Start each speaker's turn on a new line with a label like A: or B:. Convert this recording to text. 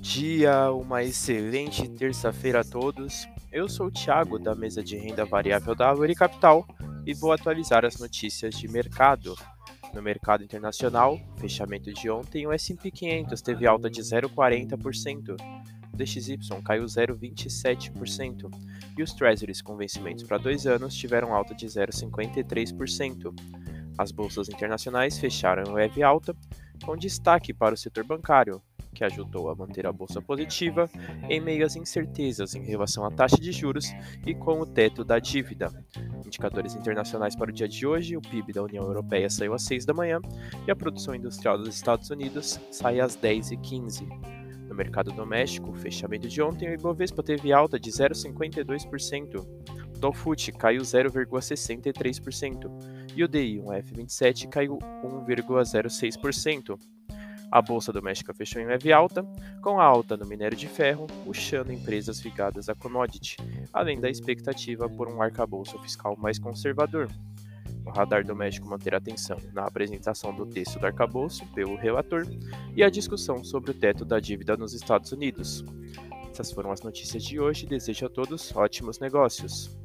A: dia, uma excelente terça-feira a todos. Eu sou o Thiago da mesa de renda variável da Árvore Capital e vou atualizar as notícias de mercado. No mercado internacional, fechamento de ontem, o S&P 500 teve alta de 0,40%, o DXY caiu 0,27% e os Treasuries com vencimentos para dois anos tiveram alta de 0,53%. As bolsas internacionais fecharam em leve alta, com destaque para o setor bancário, que ajudou a manter a bolsa positiva em meio às incertezas em relação à taxa de juros e com o teto da dívida. Indicadores internacionais para o dia de hoje: o PIB da União Europeia saiu às 6 da manhã e a produção industrial dos Estados Unidos sai às 10h15. No mercado doméstico, o fechamento de ontem, o Ibovespa teve alta de 0,52%. O Dow Foot caiu 0,63% e o DI, um F27, caiu 1,06%. A bolsa doméstica fechou em leve alta, com a alta no minério de ferro puxando empresas ligadas à commodity, além da expectativa por um arcabouço fiscal mais conservador. O radar doméstico manter atenção na apresentação do texto do arcabouço pelo relator e a discussão sobre o teto da dívida nos Estados Unidos. Essas foram as notícias de hoje. Desejo a todos ótimos negócios.